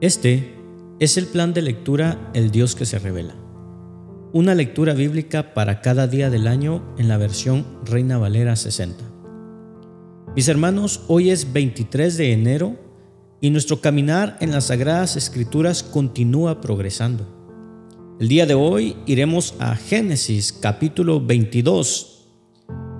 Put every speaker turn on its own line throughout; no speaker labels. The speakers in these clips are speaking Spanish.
Este es el plan de lectura El Dios que se revela. Una lectura bíblica para cada día del año en la versión Reina Valera 60. Mis hermanos, hoy es 23 de enero y nuestro caminar en las Sagradas Escrituras continúa progresando. El día de hoy iremos a Génesis capítulo 22,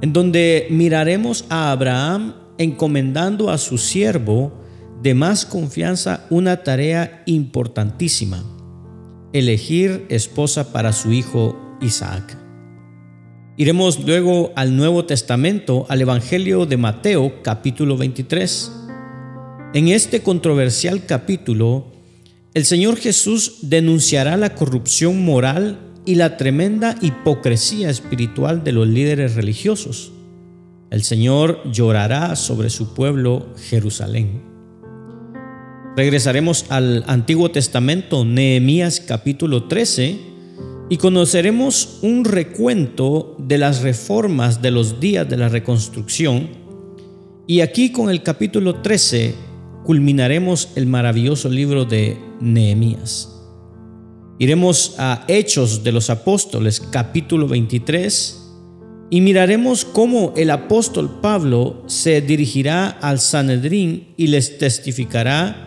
en donde miraremos a Abraham encomendando a su siervo de más confianza una tarea importantísima, elegir esposa para su hijo Isaac. Iremos luego al Nuevo Testamento, al Evangelio de Mateo capítulo 23. En este controversial capítulo, el Señor Jesús denunciará la corrupción moral y la tremenda hipocresía espiritual de los líderes religiosos. El Señor llorará sobre su pueblo Jerusalén. Regresaremos al Antiguo Testamento, Nehemías capítulo 13, y conoceremos un recuento de las reformas de los días de la reconstrucción. Y aquí con el capítulo 13 culminaremos el maravilloso libro de Nehemías. Iremos a Hechos de los Apóstoles capítulo 23 y miraremos cómo el apóstol Pablo se dirigirá al Sanedrín y les testificará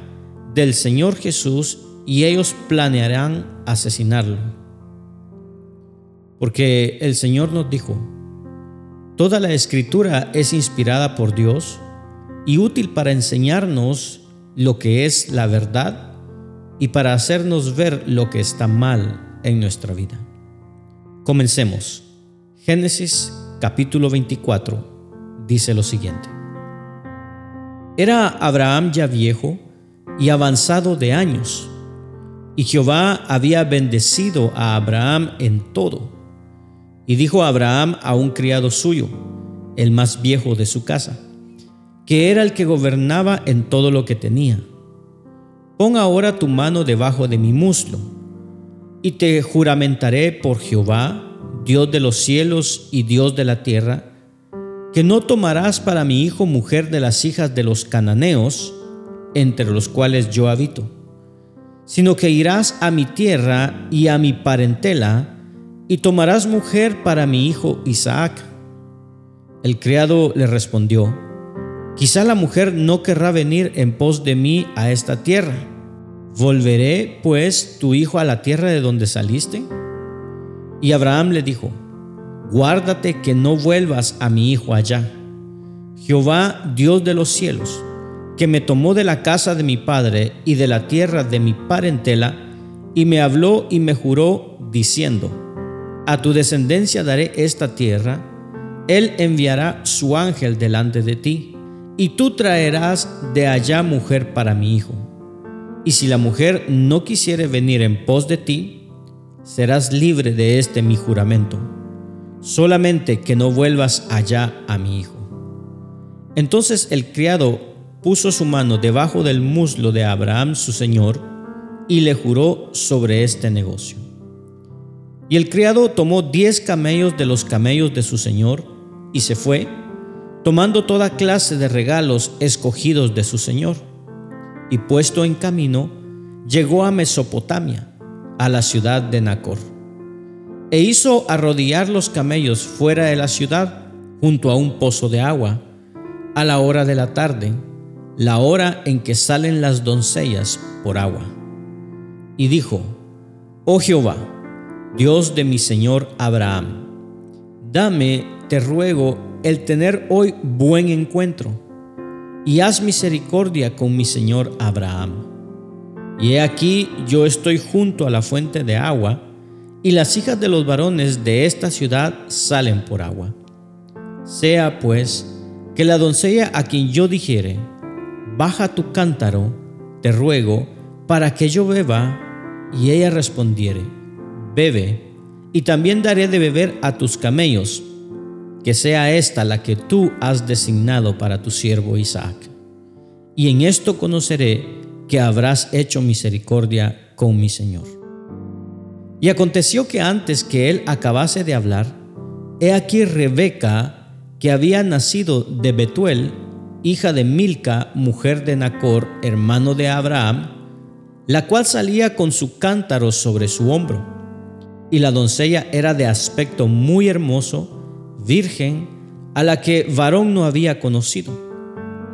del Señor Jesús y ellos planearán asesinarlo. Porque el Señor nos dijo, toda la escritura es inspirada por Dios y útil para enseñarnos lo que es la verdad y para hacernos ver lo que está mal en nuestra vida. Comencemos. Génesis capítulo 24 dice lo siguiente. Era Abraham ya viejo y avanzado de años. Y Jehová había bendecido a Abraham en todo. Y dijo Abraham a un criado suyo, el más viejo de su casa, que era el que gobernaba en todo lo que tenía. Pon ahora tu mano debajo de mi muslo, y te juramentaré por Jehová, Dios de los cielos y Dios de la tierra, que no tomarás para mi hijo mujer de las hijas de los cananeos, entre los cuales yo habito, sino que irás a mi tierra y a mi parentela, y tomarás mujer para mi hijo Isaac. El criado le respondió, Quizá la mujer no querrá venir en pos de mí a esta tierra. ¿Volveré, pues, tu hijo a la tierra de donde saliste? Y Abraham le dijo, Guárdate que no vuelvas a mi hijo allá. Jehová, Dios de los cielos, que me tomó de la casa de mi padre y de la tierra de mi parentela, y me habló y me juró, diciendo, A tu descendencia daré esta tierra, él enviará su ángel delante de ti, y tú traerás de allá mujer para mi hijo. Y si la mujer no quisiere venir en pos de ti, serás libre de este mi juramento, solamente que no vuelvas allá a mi hijo. Entonces el criado puso su mano debajo del muslo de Abraham su señor y le juró sobre este negocio. Y el criado tomó diez camellos de los camellos de su señor y se fue, tomando toda clase de regalos escogidos de su señor. Y puesto en camino, llegó a Mesopotamia, a la ciudad de Nacor. E hizo arrodillar los camellos fuera de la ciudad, junto a un pozo de agua, a la hora de la tarde, la hora en que salen las doncellas por agua. Y dijo, Oh Jehová, Dios de mi Señor Abraham, dame, te ruego, el tener hoy buen encuentro, y haz misericordia con mi Señor Abraham. Y he aquí yo estoy junto a la fuente de agua, y las hijas de los varones de esta ciudad salen por agua. Sea pues que la doncella a quien yo dijere, baja tu cántaro, te ruego, para que yo beba. Y ella respondiere, bebe, y también daré de beber a tus camellos, que sea esta la que tú has designado para tu siervo Isaac. Y en esto conoceré que habrás hecho misericordia con mi Señor. Y aconteció que antes que él acabase de hablar, he aquí Rebeca, que había nacido de Betuel, hija de Milca, mujer de Nacor, hermano de Abraham, la cual salía con su cántaro sobre su hombro. Y la doncella era de aspecto muy hermoso, virgen, a la que varón no había conocido,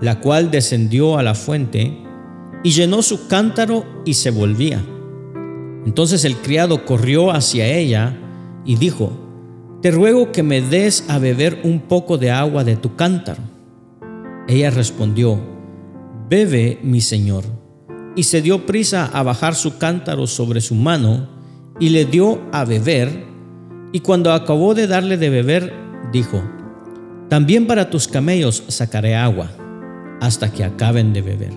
la cual descendió a la fuente y llenó su cántaro y se volvía. Entonces el criado corrió hacia ella y dijo, Te ruego que me des a beber un poco de agua de tu cántaro. Ella respondió, Bebe, mi señor. Y se dio prisa a bajar su cántaro sobre su mano y le dio a beber. Y cuando acabó de darle de beber, dijo, También para tus camellos sacaré agua, hasta que acaben de beber.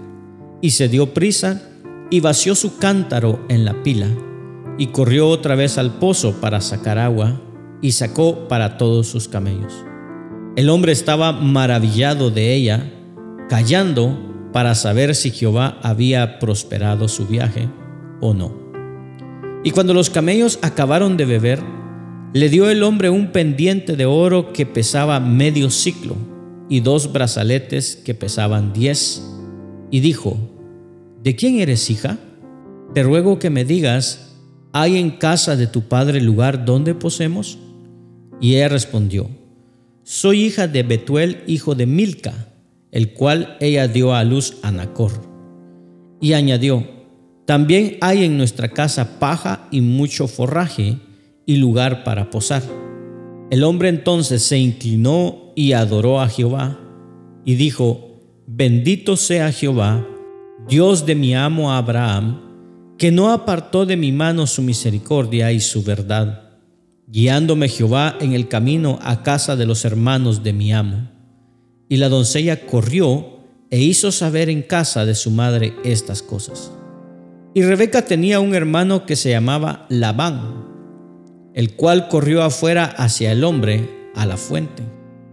Y se dio prisa y vació su cántaro en la pila, y corrió otra vez al pozo para sacar agua, y sacó para todos sus camellos. El hombre estaba maravillado de ella, callando para saber si Jehová había prosperado su viaje o no. Y cuando los camellos acabaron de beber, le dio el hombre un pendiente de oro que pesaba medio ciclo y dos brazaletes que pesaban diez, y dijo, ¿De quién eres hija? Te ruego que me digas, ¿hay en casa de tu padre lugar donde posemos? Y ella respondió, Soy hija de Betuel, hijo de Milca, el cual ella dio a luz a Nacor. Y añadió, También hay en nuestra casa paja y mucho forraje y lugar para posar. El hombre entonces se inclinó y adoró a Jehová y dijo, Bendito sea Jehová, Dios de mi amo Abraham, que no apartó de mi mano su misericordia y su verdad, guiándome Jehová en el camino a casa de los hermanos de mi amo. Y la doncella corrió e hizo saber en casa de su madre estas cosas. Y Rebeca tenía un hermano que se llamaba Labán, el cual corrió afuera hacia el hombre a la fuente.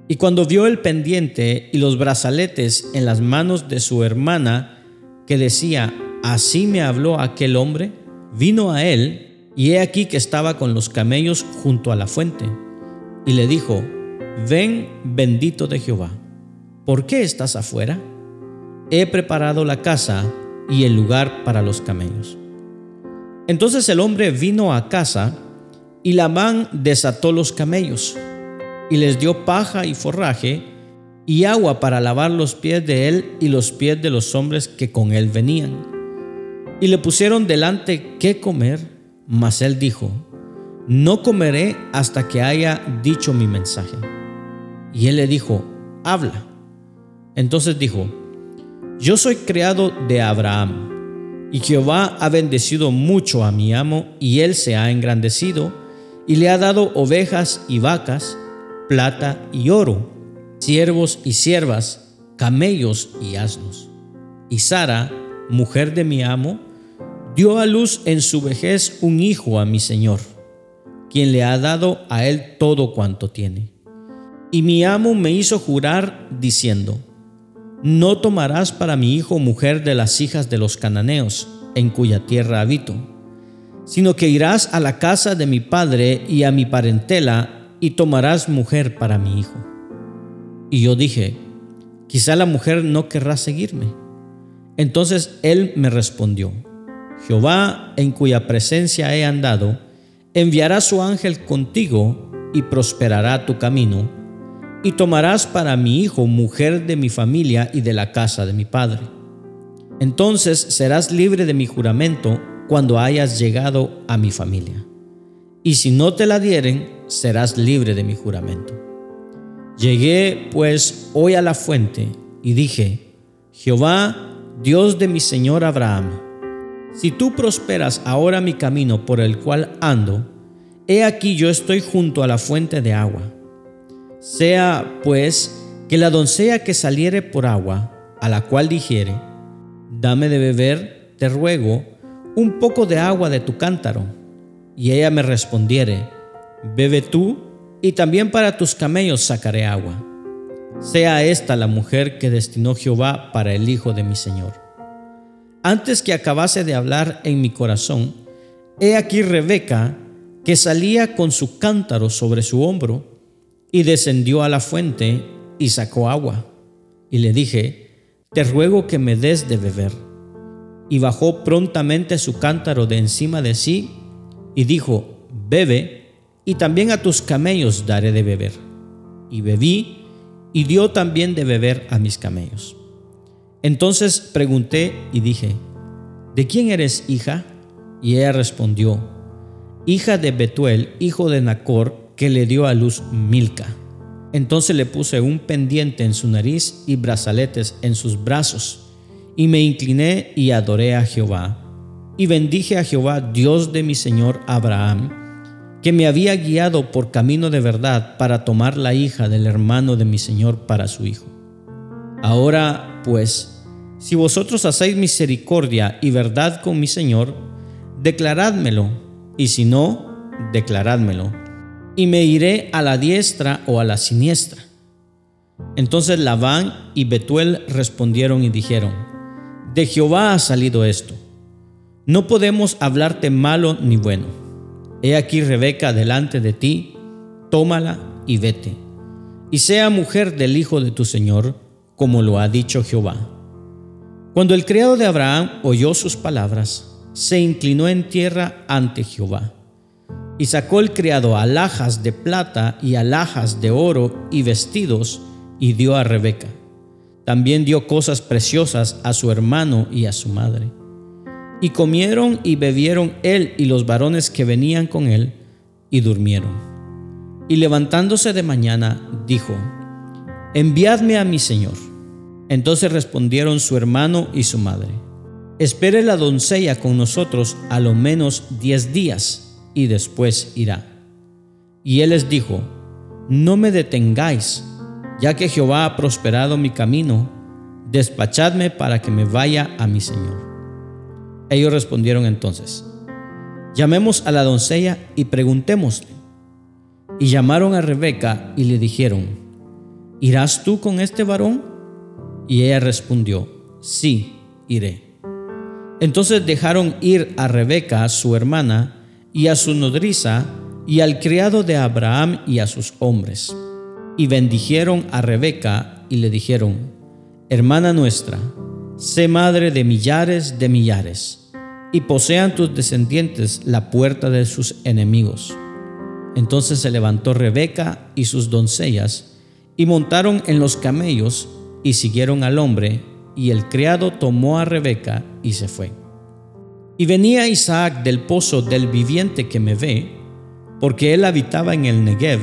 Y cuando vio el pendiente y los brazaletes en las manos de su hermana, que decía, así me habló aquel hombre, vino a él, y he aquí que estaba con los camellos junto a la fuente, y le dijo, ven bendito de Jehová, ¿por qué estás afuera? He preparado la casa y el lugar para los camellos. Entonces el hombre vino a casa, y Labán desató los camellos, y les dio paja y forraje, y agua para lavar los pies de él y los pies de los hombres que con él venían. Y le pusieron delante qué comer, mas él dijo, no comeré hasta que haya dicho mi mensaje. Y él le dijo, habla. Entonces dijo, yo soy criado de Abraham, y Jehová ha bendecido mucho a mi amo, y él se ha engrandecido, y le ha dado ovejas y vacas, plata y oro siervos y siervas, camellos y asnos. Y Sara, mujer de mi amo, dio a luz en su vejez un hijo a mi Señor, quien le ha dado a él todo cuanto tiene. Y mi amo me hizo jurar diciendo, no tomarás para mi hijo mujer de las hijas de los cananeos, en cuya tierra habito, sino que irás a la casa de mi padre y a mi parentela y tomarás mujer para mi hijo. Y yo dije, quizá la mujer no querrá seguirme. Entonces él me respondió, Jehová, en cuya presencia he andado, enviará su ángel contigo y prosperará tu camino, y tomarás para mi hijo mujer de mi familia y de la casa de mi padre. Entonces serás libre de mi juramento cuando hayas llegado a mi familia. Y si no te la dieren, serás libre de mi juramento. Llegué pues hoy a la fuente y dije, Jehová, Dios de mi Señor Abraham, si tú prosperas ahora mi camino por el cual ando, he aquí yo estoy junto a la fuente de agua. Sea pues que la doncella que saliere por agua, a la cual dijere, dame de beber, te ruego, un poco de agua de tu cántaro, y ella me respondiere, bebe tú y también para tus camellos sacaré agua. Sea esta la mujer que destinó Jehová para el hijo de mi Señor. Antes que acabase de hablar en mi corazón, he aquí Rebeca, que salía con su cántaro sobre su hombro, y descendió a la fuente y sacó agua. Y le dije, te ruego que me des de beber. y bajó prontamente su cántaro de encima de sí y dijo, bebe, y también a tus camellos daré de beber. Y bebí, y dio también de beber a mis camellos. Entonces pregunté y dije, ¿de quién eres hija? Y ella respondió, hija de Betuel, hijo de Nacor, que le dio a luz Milca. Entonces le puse un pendiente en su nariz y brazaletes en sus brazos, y me incliné y adoré a Jehová. Y bendije a Jehová, Dios de mi señor Abraham, que me había guiado por camino de verdad para tomar la hija del hermano de mi señor para su hijo. Ahora, pues, si vosotros hacéis misericordia y verdad con mi señor, declarádmelo, y si no, declarádmelo y me iré a la diestra o a la siniestra. Entonces Labán y Betuel respondieron y dijeron, de Jehová ha salido esto. No podemos hablarte malo ni bueno. He aquí Rebeca delante de ti, tómala y vete. Y sea mujer del hijo de tu Señor, como lo ha dicho Jehová. Cuando el criado de Abraham oyó sus palabras, se inclinó en tierra ante Jehová y sacó el criado alhajas de plata y alhajas de oro y vestidos y dio a Rebeca. También dio cosas preciosas a su hermano y a su madre. Y comieron y bebieron él y los varones que venían con él y durmieron. Y levantándose de mañana, dijo, Enviadme a mi señor. Entonces respondieron su hermano y su madre, Espere la doncella con nosotros a lo menos diez días y después irá. Y él les dijo, no me detengáis, ya que Jehová ha prosperado mi camino, despachadme para que me vaya a mi Señor. Ellos respondieron entonces, llamemos a la doncella y preguntémosle. Y llamaron a Rebeca y le dijeron, ¿irás tú con este varón? Y ella respondió, sí, iré. Entonces dejaron ir a Rebeca, su hermana, y a su nodriza, y al criado de Abraham y a sus hombres. Y bendijeron a Rebeca y le dijeron, Hermana nuestra, sé madre de millares de millares, y posean tus descendientes la puerta de sus enemigos. Entonces se levantó Rebeca y sus doncellas, y montaron en los camellos, y siguieron al hombre, y el criado tomó a Rebeca y se fue. Y venía Isaac del pozo del viviente que me ve, porque él habitaba en el Negev,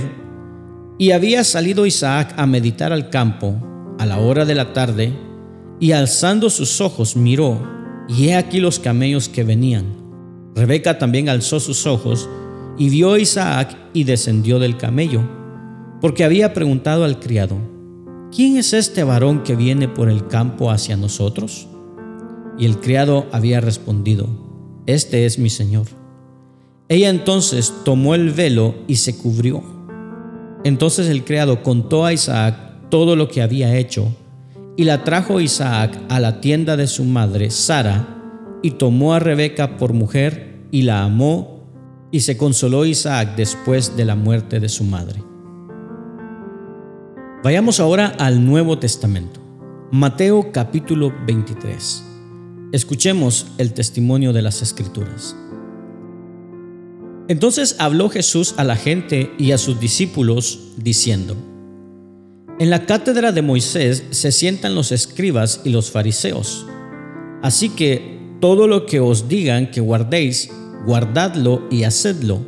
y había salido Isaac a meditar al campo a la hora de la tarde, y alzando sus ojos miró, y he aquí los camellos que venían. Rebeca también alzó sus ojos y vio a Isaac y descendió del camello, porque había preguntado al criado, ¿quién es este varón que viene por el campo hacia nosotros? Y el criado había respondido, este es mi Señor. Ella entonces tomó el velo y se cubrió. Entonces el criado contó a Isaac todo lo que había hecho, y la trajo Isaac a la tienda de su madre, Sara, y tomó a Rebeca por mujer, y la amó, y se consoló Isaac después de la muerte de su madre. Vayamos ahora al Nuevo Testamento. Mateo capítulo 23. Escuchemos el testimonio de las Escrituras. Entonces habló Jesús a la gente y a sus discípulos, diciendo, En la cátedra de Moisés se sientan los escribas y los fariseos. Así que todo lo que os digan que guardéis, guardadlo y hacedlo,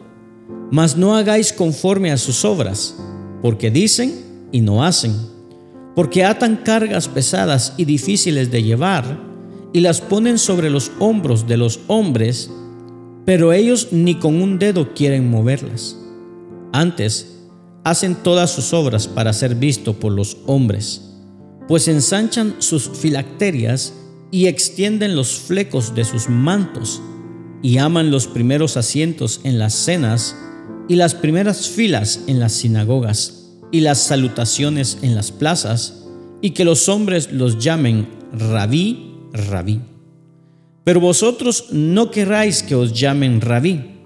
mas no hagáis conforme a sus obras, porque dicen y no hacen, porque atan cargas pesadas y difíciles de llevar, y las ponen sobre los hombros de los hombres, pero ellos ni con un dedo quieren moverlas. Antes, hacen todas sus obras para ser visto por los hombres, pues ensanchan sus filacterias y extienden los flecos de sus mantos, y aman los primeros asientos en las cenas y las primeras filas en las sinagogas y las salutaciones en las plazas, y que los hombres los llamen rabí rabí. Pero vosotros no querráis que os llamen rabí,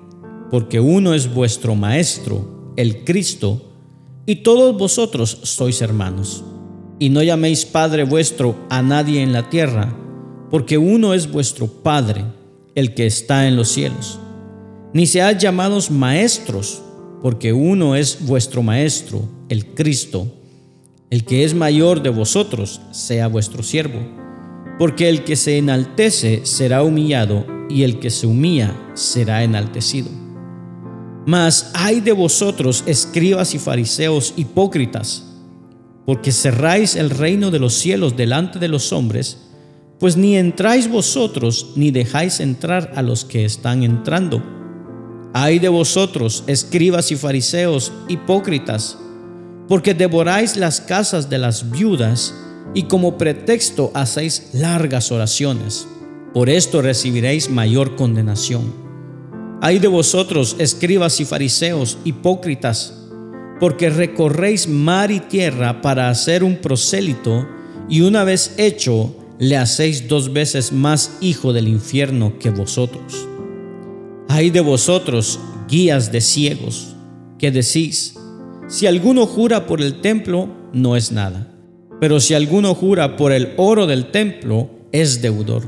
porque uno es vuestro maestro, el Cristo, y todos vosotros sois hermanos. Y no llaméis Padre vuestro a nadie en la tierra, porque uno es vuestro Padre, el que está en los cielos. Ni seáis llamados maestros, porque uno es vuestro Maestro, el Cristo. El que es mayor de vosotros sea vuestro siervo, porque el que se enaltece será humillado, y el que se humilla será enaltecido. Mas hay de vosotros, escribas y fariseos hipócritas, porque cerráis el reino de los cielos delante de los hombres, pues ni entráis vosotros ni dejáis entrar a los que están entrando. Hay de vosotros, escribas y fariseos hipócritas, porque devoráis las casas de las viudas y como pretexto hacéis largas oraciones. Por esto recibiréis mayor condenación. Hay de vosotros, escribas y fariseos hipócritas, porque recorréis mar y tierra para hacer un prosélito, y una vez hecho, le hacéis dos veces más hijo del infierno que vosotros. Hay de vosotros, guías de ciegos, que decís, si alguno jura por el templo, no es nada, pero si alguno jura por el oro del templo, es deudor.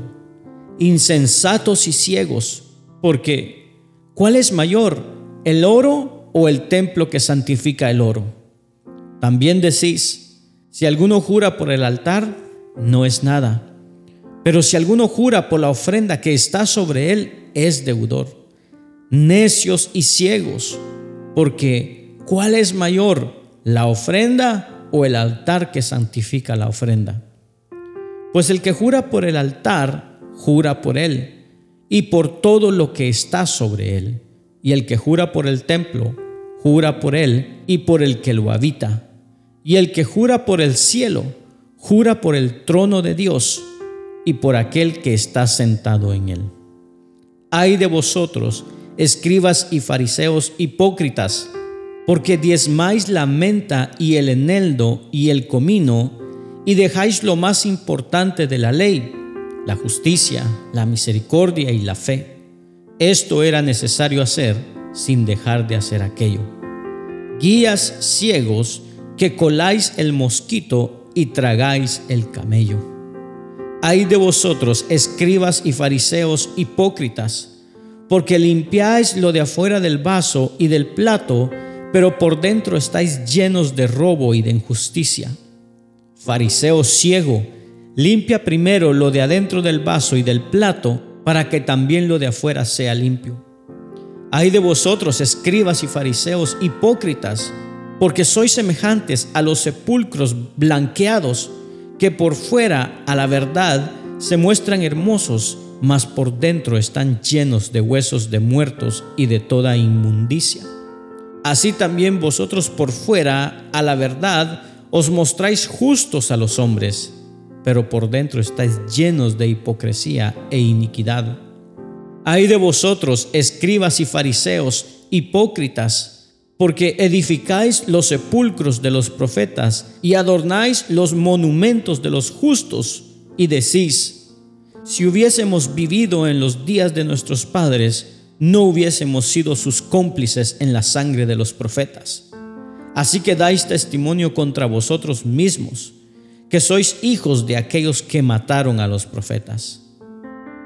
Insensatos y ciegos, porque ¿cuál es mayor, el oro o el templo que santifica el oro. También decís, si alguno jura por el altar, no es nada. Pero si alguno jura por la ofrenda que está sobre él, es deudor. Necios y ciegos, porque ¿cuál es mayor, la ofrenda o el altar que santifica la ofrenda? Pues el que jura por el altar, jura por él y por todo lo que está sobre él. Y el que jura por el templo, jura por él y por el que lo habita. Y el que jura por el cielo, jura por el trono de Dios y por aquel que está sentado en él. Ay de vosotros, escribas y fariseos hipócritas, porque diezmáis la menta y el eneldo y el comino, y dejáis lo más importante de la ley, la justicia, la misericordia y la fe. Esto era necesario hacer sin dejar de hacer aquello guías ciegos que coláis el mosquito y tragáis el camello. Ay de vosotros, escribas y fariseos hipócritas, porque limpiáis lo de afuera del vaso y del plato, pero por dentro estáis llenos de robo y de injusticia. Fariseo ciego, limpia primero lo de adentro del vaso y del plato, para que también lo de afuera sea limpio. Hay de vosotros, escribas y fariseos hipócritas, porque sois semejantes a los sepulcros blanqueados, que por fuera a la verdad se muestran hermosos, mas por dentro están llenos de huesos de muertos y de toda inmundicia. Así también vosotros por fuera a la verdad os mostráis justos a los hombres, pero por dentro estáis llenos de hipocresía e iniquidad. Hay de vosotros, escribas y fariseos, hipócritas, porque edificáis los sepulcros de los profetas y adornáis los monumentos de los justos, y decís, si hubiésemos vivido en los días de nuestros padres, no hubiésemos sido sus cómplices en la sangre de los profetas. Así que dais testimonio contra vosotros mismos, que sois hijos de aquellos que mataron a los profetas.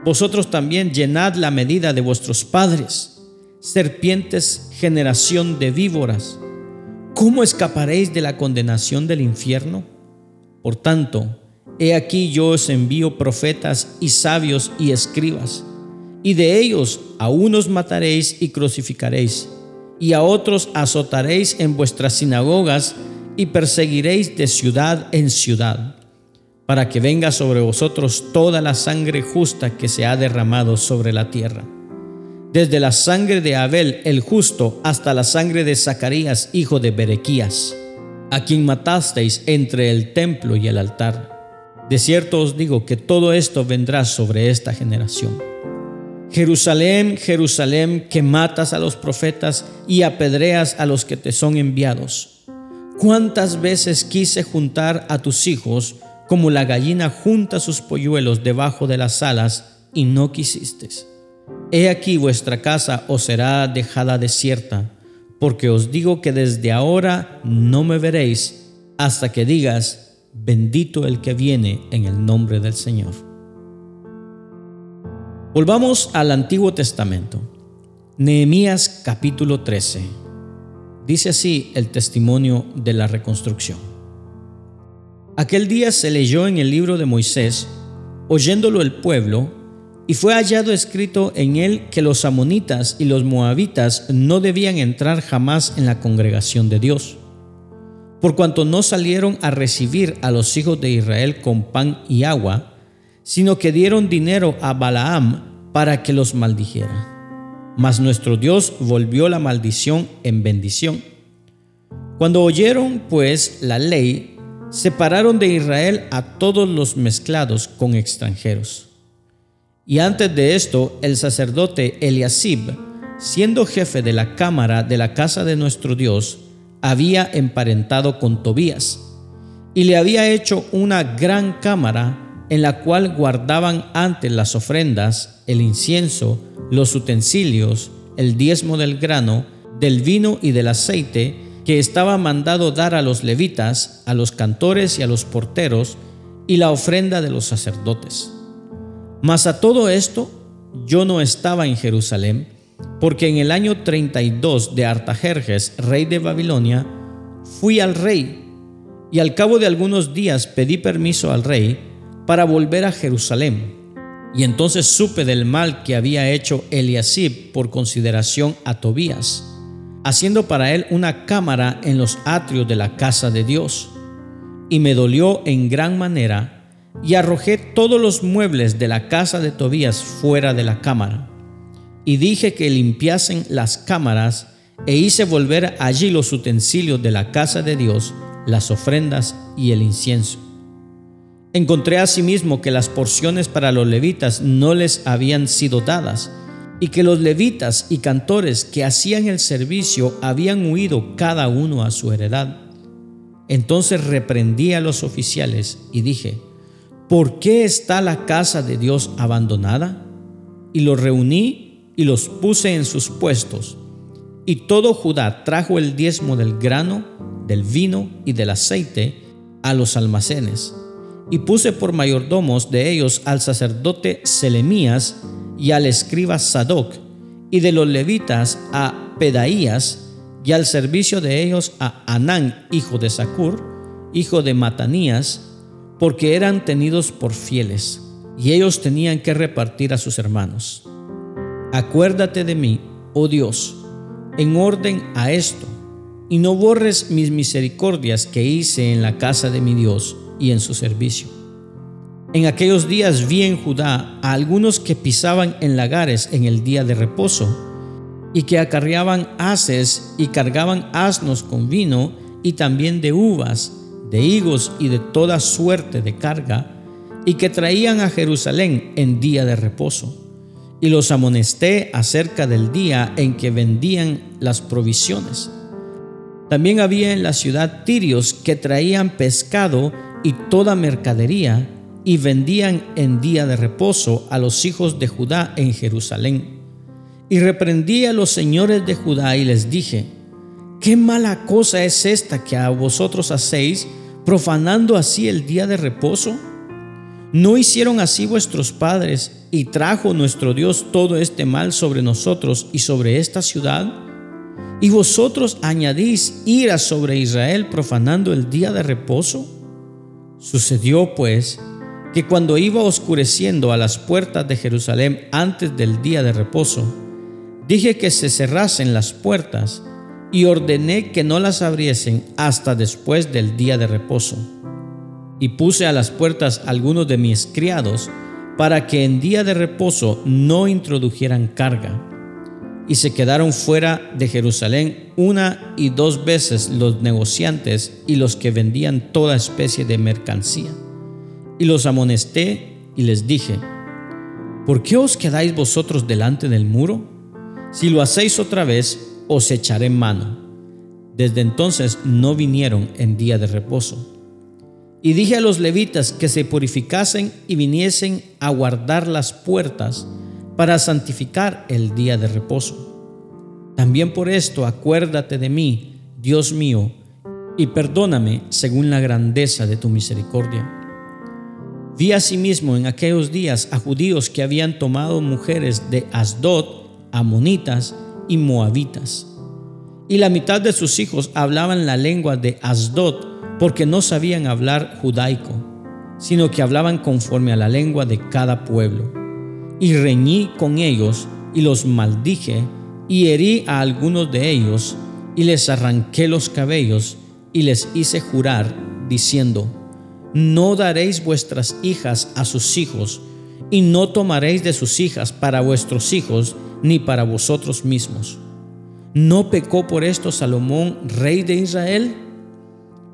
Vosotros también llenad la medida de vuestros padres, serpientes, generación de víboras. ¿Cómo escaparéis de la condenación del infierno? Por tanto, he aquí yo os envío profetas y sabios y escribas, y de ellos a unos mataréis y crucificaréis, y a otros azotaréis en vuestras sinagogas y perseguiréis de ciudad en ciudad para que venga sobre vosotros toda la sangre justa que se ha derramado sobre la tierra. Desde la sangre de Abel el justo hasta la sangre de Zacarías, hijo de Berequías, a quien matasteis entre el templo y el altar. De cierto os digo que todo esto vendrá sobre esta generación. Jerusalén, Jerusalén, que matas a los profetas y apedreas a los que te son enviados. ¿Cuántas veces quise juntar a tus hijos? como la gallina junta sus polluelos debajo de las alas, y no quisiste. He aquí vuestra casa os será dejada desierta, porque os digo que desde ahora no me veréis hasta que digas, bendito el que viene en el nombre del Señor. Volvamos al Antiguo Testamento. Nehemías capítulo 13. Dice así el testimonio de la reconstrucción. Aquel día se leyó en el libro de Moisés, oyéndolo el pueblo, y fue hallado escrito en él que los amonitas y los moabitas no debían entrar jamás en la congregación de Dios, por cuanto no salieron a recibir a los hijos de Israel con pan y agua, sino que dieron dinero a Balaam para que los maldijera. Mas nuestro Dios volvió la maldición en bendición. Cuando oyeron pues la ley, separaron de Israel a todos los mezclados con extranjeros. Y antes de esto, el sacerdote Eliasib, siendo jefe de la cámara de la casa de nuestro Dios, había emparentado con Tobías y le había hecho una gran cámara en la cual guardaban antes las ofrendas, el incienso, los utensilios, el diezmo del grano, del vino y del aceite, que estaba mandado dar a los levitas, a los cantores y a los porteros, y la ofrenda de los sacerdotes. Mas a todo esto yo no estaba en Jerusalén, porque en el año 32 de Artajerjes, rey de Babilonia, fui al rey, y al cabo de algunos días pedí permiso al rey, para volver a Jerusalén. Y entonces supe del mal que había hecho Eliasib por consideración a Tobías, haciendo para él una cámara en los atrios de la casa de Dios. Y me dolió en gran manera, y arrojé todos los muebles de la casa de Tobías fuera de la cámara. Y dije que limpiasen las cámaras, e hice volver allí los utensilios de la casa de Dios, las ofrendas y el incienso. Encontré asimismo que las porciones para los levitas no les habían sido dadas y que los levitas y cantores que hacían el servicio habían huido cada uno a su heredad. Entonces reprendí a los oficiales y dije, ¿por qué está la casa de Dios abandonada? Y los reuní y los puse en sus puestos. Y todo Judá trajo el diezmo del grano, del vino y del aceite a los almacenes y puse por mayordomos de ellos al sacerdote Selemías y al escriba Sadoc, y de los levitas a Pedaías, y al servicio de ellos a Anán, hijo de Sacur, hijo de Matanías, porque eran tenidos por fieles, y ellos tenían que repartir a sus hermanos. Acuérdate de mí, oh Dios, en orden a esto, y no borres mis misericordias que hice en la casa de mi Dios y en su servicio. En aquellos días vi en Judá a algunos que pisaban en lagares en el día de reposo y que acarreaban haces y cargaban asnos con vino y también de uvas, de higos y de toda suerte de carga, y que traían a Jerusalén en día de reposo. Y los amonesté acerca del día en que vendían las provisiones. También había en la ciudad tirios que traían pescado y toda mercadería y vendían en día de reposo a los hijos de Judá en Jerusalén. Y reprendí a los señores de Judá y les dije, ¿qué mala cosa es esta que a vosotros hacéis, profanando así el día de reposo? ¿No hicieron así vuestros padres y trajo nuestro Dios todo este mal sobre nosotros y sobre esta ciudad? ¿Y vosotros añadís ira sobre Israel profanando el día de reposo? Sucedió pues que cuando iba oscureciendo a las puertas de Jerusalén antes del día de reposo, dije que se cerrasen las puertas y ordené que no las abriesen hasta después del día de reposo. Y puse a las puertas algunos de mis criados para que en día de reposo no introdujeran carga y se quedaron fuera de Jerusalén una y dos veces los negociantes y los que vendían toda especie de mercancía. Y los amonesté y les dije, ¿por qué os quedáis vosotros delante del muro? Si lo hacéis otra vez, os echaré mano. Desde entonces no vinieron en día de reposo. Y dije a los levitas que se purificasen y viniesen a guardar las puertas, para santificar el día de reposo. También por esto acuérdate de mí, Dios mío, y perdóname según la grandeza de tu misericordia. Vi asimismo en aquellos días a judíos que habían tomado mujeres de Asdod, amonitas y moabitas. Y la mitad de sus hijos hablaban la lengua de Asdod porque no sabían hablar judaico, sino que hablaban conforme a la lengua de cada pueblo. Y reñí con ellos y los maldije y herí a algunos de ellos y les arranqué los cabellos y les hice jurar diciendo, no daréis vuestras hijas a sus hijos, y no tomaréis de sus hijas para vuestros hijos, ni para vosotros mismos. ¿No pecó por esto Salomón, rey de Israel?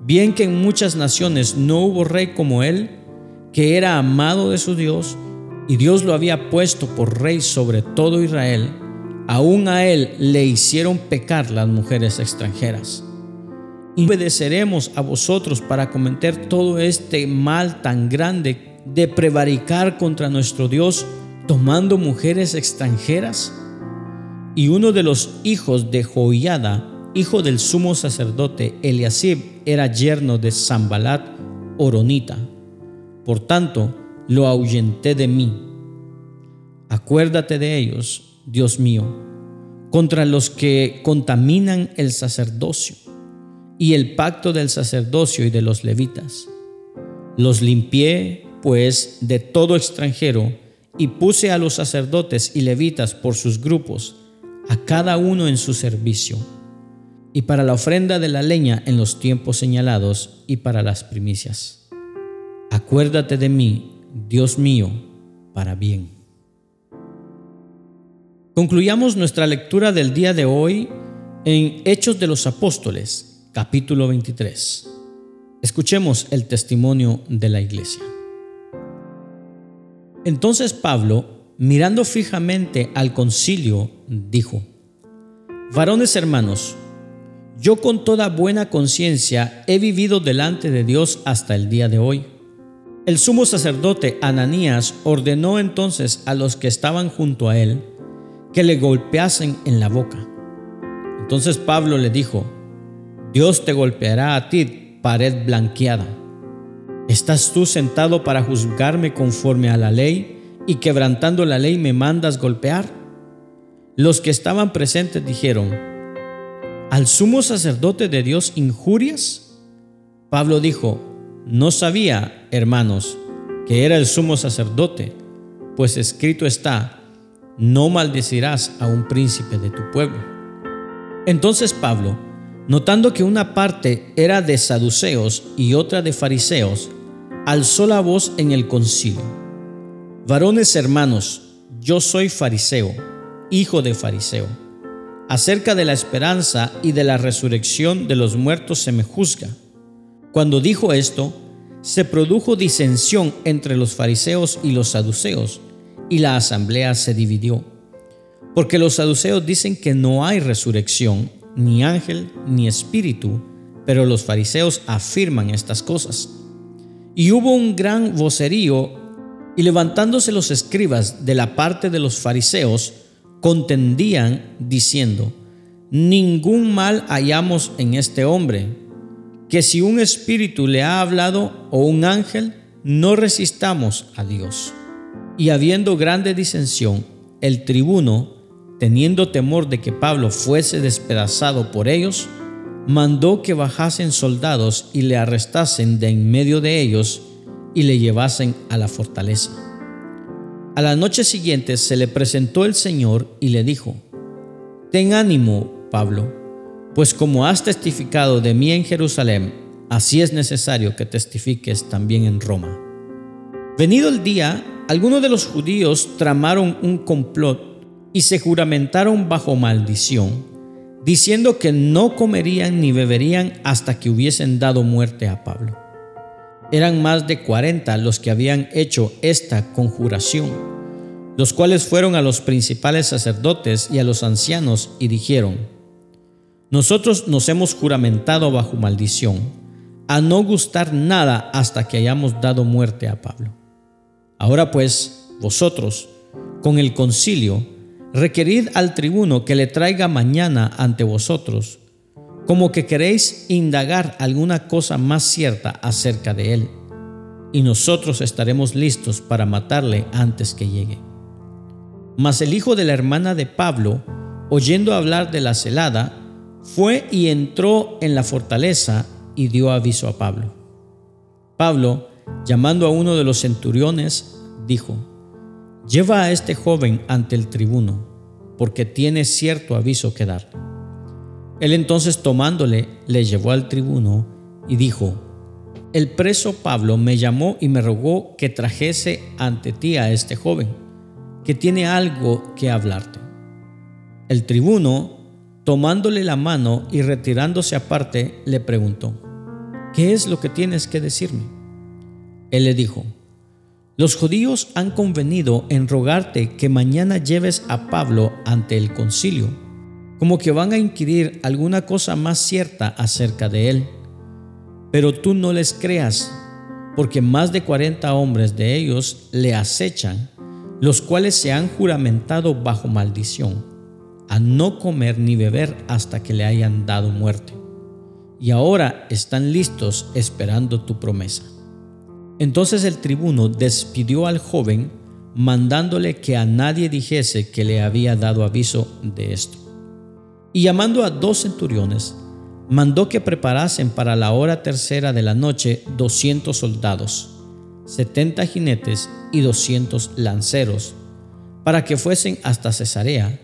Bien que en muchas naciones no hubo rey como él, que era amado de su Dios, y Dios lo había puesto por rey sobre todo Israel, aún a él le hicieron pecar las mujeres extranjeras obedeceremos a vosotros para cometer todo este mal tan grande de prevaricar contra nuestro Dios tomando mujeres extranjeras? Y uno de los hijos de Joiada, hijo del sumo sacerdote Eliasib, era yerno de Zambalat Oronita. Por tanto, lo ahuyenté de mí. Acuérdate de ellos, Dios mío, contra los que contaminan el sacerdocio y el pacto del sacerdocio y de los levitas. Los limpié, pues, de todo extranjero, y puse a los sacerdotes y levitas por sus grupos, a cada uno en su servicio, y para la ofrenda de la leña en los tiempos señalados y para las primicias. Acuérdate de mí, Dios mío, para bien. Concluyamos nuestra lectura del día de hoy en Hechos de los Apóstoles, capítulo 23. Escuchemos el testimonio de la iglesia. Entonces Pablo, mirando fijamente al concilio, dijo, Varones hermanos, yo con toda buena conciencia he vivido delante de Dios hasta el día de hoy. El sumo sacerdote Ananías ordenó entonces a los que estaban junto a él que le golpeasen en la boca. Entonces Pablo le dijo, Dios te golpeará a ti, pared blanqueada. ¿Estás tú sentado para juzgarme conforme a la ley y quebrantando la ley me mandas golpear? Los que estaban presentes dijeron, ¿al sumo sacerdote de Dios injurias? Pablo dijo, no sabía, hermanos, que era el sumo sacerdote, pues escrito está, no maldecirás a un príncipe de tu pueblo. Entonces Pablo, Notando que una parte era de saduceos y otra de fariseos, alzó la voz en el concilio. Varones hermanos, yo soy fariseo, hijo de fariseo. Acerca de la esperanza y de la resurrección de los muertos se me juzga. Cuando dijo esto, se produjo disensión entre los fariseos y los saduceos, y la asamblea se dividió. Porque los saduceos dicen que no hay resurrección ni ángel, ni espíritu, pero los fariseos afirman estas cosas. Y hubo un gran vocerío, y levantándose los escribas de la parte de los fariseos, contendían diciendo, ningún mal hallamos en este hombre, que si un espíritu le ha hablado o un ángel, no resistamos a Dios. Y habiendo grande disensión, el tribuno teniendo temor de que Pablo fuese despedazado por ellos, mandó que bajasen soldados y le arrestasen de en medio de ellos y le llevasen a la fortaleza. A la noche siguiente se le presentó el Señor y le dijo, Ten ánimo, Pablo, pues como has testificado de mí en Jerusalén, así es necesario que testifiques también en Roma. Venido el día, algunos de los judíos tramaron un complot y se juramentaron bajo maldición, diciendo que no comerían ni beberían hasta que hubiesen dado muerte a Pablo. Eran más de cuarenta los que habían hecho esta conjuración, los cuales fueron a los principales sacerdotes y a los ancianos y dijeron, Nosotros nos hemos juramentado bajo maldición, a no gustar nada hasta que hayamos dado muerte a Pablo. Ahora pues, vosotros, con el concilio, requerid al tribuno que le traiga mañana ante vosotros, como que queréis indagar alguna cosa más cierta acerca de él. y nosotros estaremos listos para matarle antes que llegue. Mas el hijo de la hermana de Pablo, oyendo hablar de la celada, fue y entró en la fortaleza y dio aviso a Pablo. Pablo, llamando a uno de los centuriones, dijo, Lleva a este joven ante el tribuno, porque tiene cierto aviso que dar. Él entonces tomándole, le llevó al tribuno y dijo, El preso Pablo me llamó y me rogó que trajese ante ti a este joven, que tiene algo que hablarte. El tribuno, tomándole la mano y retirándose aparte, le preguntó, ¿qué es lo que tienes que decirme? Él le dijo, los judíos han convenido en rogarte que mañana lleves a Pablo ante el concilio, como que van a inquirir alguna cosa más cierta acerca de él. Pero tú no les creas, porque más de cuarenta hombres de ellos le acechan, los cuales se han juramentado bajo maldición, a no comer ni beber hasta que le hayan dado muerte. Y ahora están listos esperando tu promesa. Entonces el tribuno despidió al joven, mandándole que a nadie dijese que le había dado aviso de esto. Y llamando a dos centuriones, mandó que preparasen para la hora tercera de la noche doscientos soldados, setenta jinetes y doscientos lanceros, para que fuesen hasta Cesarea,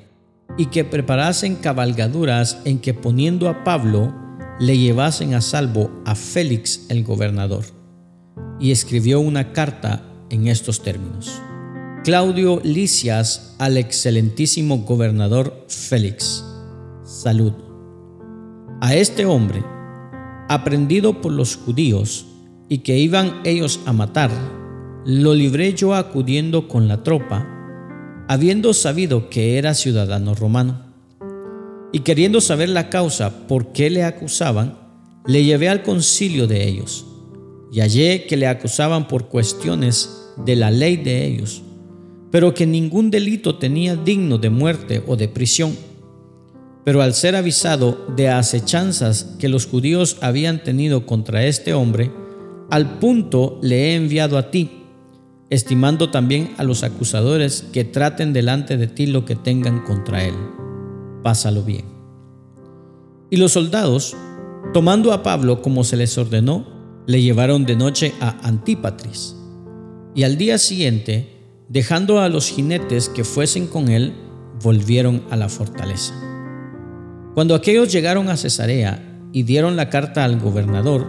y que preparasen cabalgaduras en que poniendo a Pablo, le llevasen a salvo a Félix el gobernador y escribió una carta en estos términos. Claudio Licias al excelentísimo gobernador Félix. Salud. A este hombre, aprendido por los judíos y que iban ellos a matar, lo libré yo acudiendo con la tropa, habiendo sabido que era ciudadano romano. Y queriendo saber la causa por qué le acusaban, le llevé al concilio de ellos y hallé que le acusaban por cuestiones de la ley de ellos, pero que ningún delito tenía digno de muerte o de prisión. Pero al ser avisado de acechanzas que los judíos habían tenido contra este hombre, al punto le he enviado a ti, estimando también a los acusadores que traten delante de ti lo que tengan contra él. Pásalo bien. Y los soldados, tomando a Pablo como se les ordenó, le llevaron de noche a Antípatris. Y al día siguiente, dejando a los jinetes que fuesen con él, volvieron a la fortaleza. Cuando aquellos llegaron a Cesarea y dieron la carta al gobernador,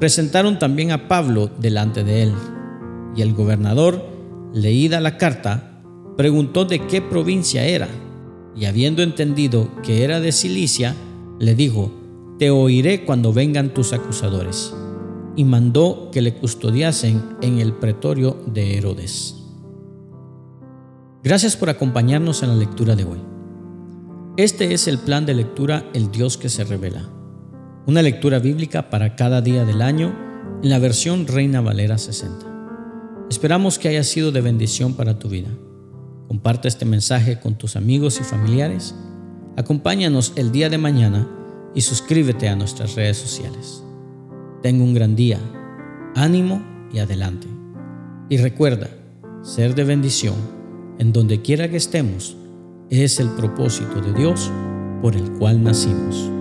presentaron también a Pablo delante de él. Y el gobernador, leída la carta, preguntó de qué provincia era, y habiendo entendido que era de Cilicia, le dijo, Te oiré cuando vengan tus acusadores y mandó que le custodiasen en el pretorio de Herodes. Gracias por acompañarnos en la lectura de hoy. Este es el plan de lectura El Dios que se revela. Una lectura bíblica para cada día del año en la versión Reina Valera 60. Esperamos que haya sido de bendición para tu vida. Comparte este mensaje con tus amigos y familiares. Acompáñanos el día de mañana y suscríbete a nuestras redes sociales. Tengo un gran día. Ánimo y adelante. Y recuerda, ser de bendición en donde quiera que estemos es el propósito de Dios por el cual nacimos.